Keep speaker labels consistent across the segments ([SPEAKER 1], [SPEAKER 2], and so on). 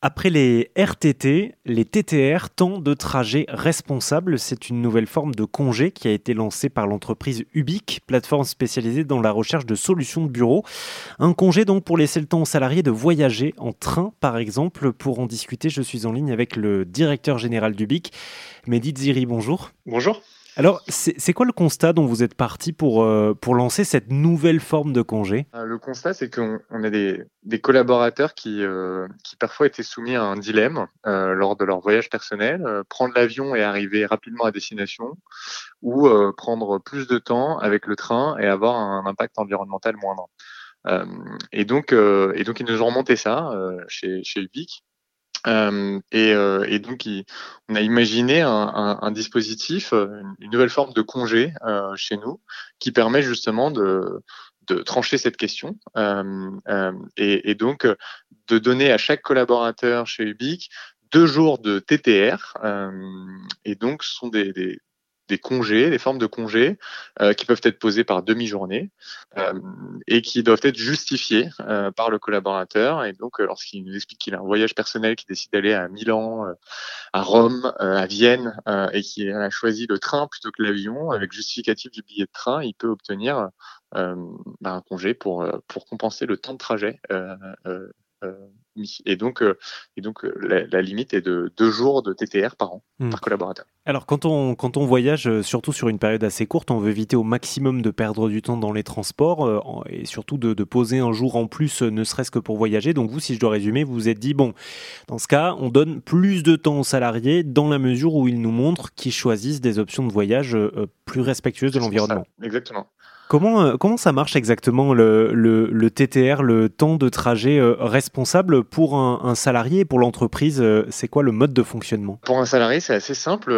[SPEAKER 1] Après les RTT, les TTR, temps de trajet responsable, c'est une nouvelle forme de congé qui a été lancée par l'entreprise Ubique, plateforme spécialisée dans la recherche de solutions de bureau. Un congé donc pour laisser le temps aux salariés de voyager en train, par exemple. Pour en discuter, je suis en ligne avec le directeur général d'Ubique, Mehdi Ziri. Bonjour.
[SPEAKER 2] Bonjour.
[SPEAKER 1] Alors, c'est quoi le constat dont vous êtes parti pour, euh, lancer cette nouvelle forme de congé?
[SPEAKER 2] Euh, Le constat, c'est qu'on a des, collaborateurs qui, euh, qui parfois étaient soumis à un dilemme lors de leur voyage personnel, prendre l'avion et arriver rapidement à destination, ou prendre plus de temps avec le train et avoir un impact environnemental moindre. et donc, et donc ils nous ont remonté ça chez, chez. Euh, et, euh, et, donc, on a imaginé un, dispositif, euh, une nouvelle forme de congé euh, chez nous, qui permet justement de, de trancher cette question et, et, donc de donner à chaque collaborateur chez Ubique deux jours de TTR. et donc, ce sont des, des, des congés, des formes de congés euh, qui peuvent être posées par demi-journée euh, et qui doivent être justifiées euh, par le collaborateur. Et donc, lorsqu'il nous explique qu'il a un voyage personnel, qu'il décide d'aller à Milan, à Rome, à Vienne, et qu'il a choisi le train plutôt que l'avion, avec justificatif du billet de train, il peut obtenir bah, un congé pour pour compenser le temps de trajet euh, et donc, euh, et donc euh, la, limite est de deux jours de TTR par an, hmm. par collaborateur.
[SPEAKER 1] Alors, quand on, quand on voyage, surtout sur une période assez courte, on veut éviter au maximum de perdre du temps dans les transports et surtout de, de, poser un jour en plus, ne serait-ce que pour voyager. Donc, vous, si je dois résumer, vous vous êtes dit, bon, dans ce cas, on donne plus de temps aux salariés dans la mesure où ils nous montrent qu'ils choisissent des options de voyage plus respectueuses de l'environnement.
[SPEAKER 2] Exactement.
[SPEAKER 1] Comment, euh, comment ça marche exactement le, le, TTR, le temps de trajet euh, responsable pour un, salarié et pour l'entreprise euh, C'est quoi le mode de fonctionnement?
[SPEAKER 2] Pour un salarié, c'est assez simple.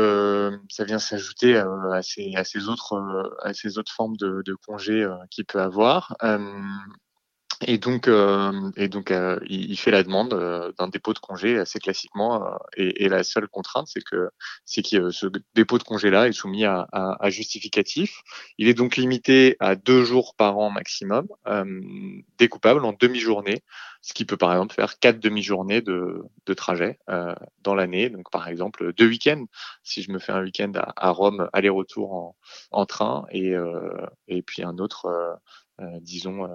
[SPEAKER 2] ça vient s'ajouter à, ces, à, ces autres, à ces autres formes de, de congés qu'il peut avoir. Et donc, euh, et donc euh, il, fait la demande euh, d'un dépôt de congé assez classiquement. Et, et, la seule contrainte, c'est que, c'est que ce dépôt de congé-là est soumis à, à, à, justificatif. Il est donc limité à deux jours par an maximum, découpable en demi-journée, ce qui peut par exemple faire quatre demi-journées de, de trajet dans l'année. Donc par exemple deux week-ends. Si je me fais un week-end à, à Rome aller-retour en, en, train et, et puis un autre euh, disons, euh,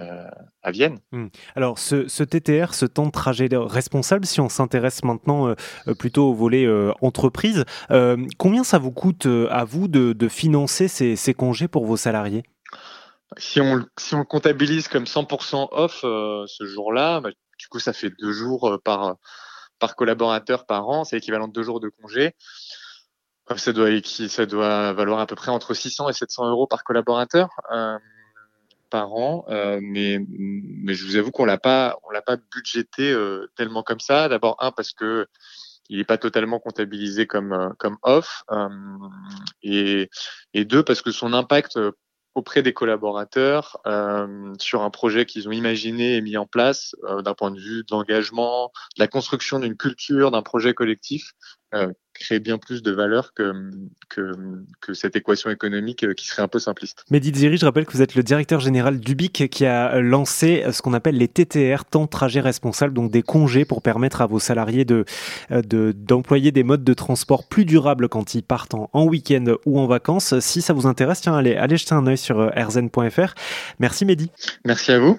[SPEAKER 2] euh, à Vienne.
[SPEAKER 1] Hmm. Alors, ce, TTR, ce temps de trajet responsable, si on s'intéresse maintenant plutôt au volet entreprise, combien ça vous coûte à vous de, financer ces, congés pour vos salariés?
[SPEAKER 2] Si on, si on comptabilise comme 100% off ce jour-là, bah, du coup, ça fait deux jours par, par collaborateur par an, c'est équivalent de deux jours de congé. Ça doit, ça doit valoir à peu près entre 600 et 700 euros par collaborateur par an, euh, mais je vous avoue qu'on l'a pas on l'a pas budgété euh, tellement comme ça. D'abord un parce que il n'est pas totalement comptabilisé comme euh, comme off, et et deux parce que son impact auprès des collaborateurs sur un projet qu'ils ont imaginé et mis en place d'un point de vue de l'engagement, de la construction d'une culture, d'un projet collectif, créer bien plus de valeur que, que, que, cette équation économique euh, qui serait un peu simpliste.
[SPEAKER 1] Mehdi Ziri, je rappelle que vous êtes le directeur général d'Ubic qui a lancé ce qu'on appelle les TTR, temps de trajet responsable, donc des congés pour permettre à vos salariés de, euh, de, d'employer des modes de transport plus durables quand ils partent en, en week-end ou en vacances. Si ça vous intéresse, tiens, allez, allez jeter un œil sur euh, rzn.fr. Merci Mehdi.
[SPEAKER 2] Merci à vous.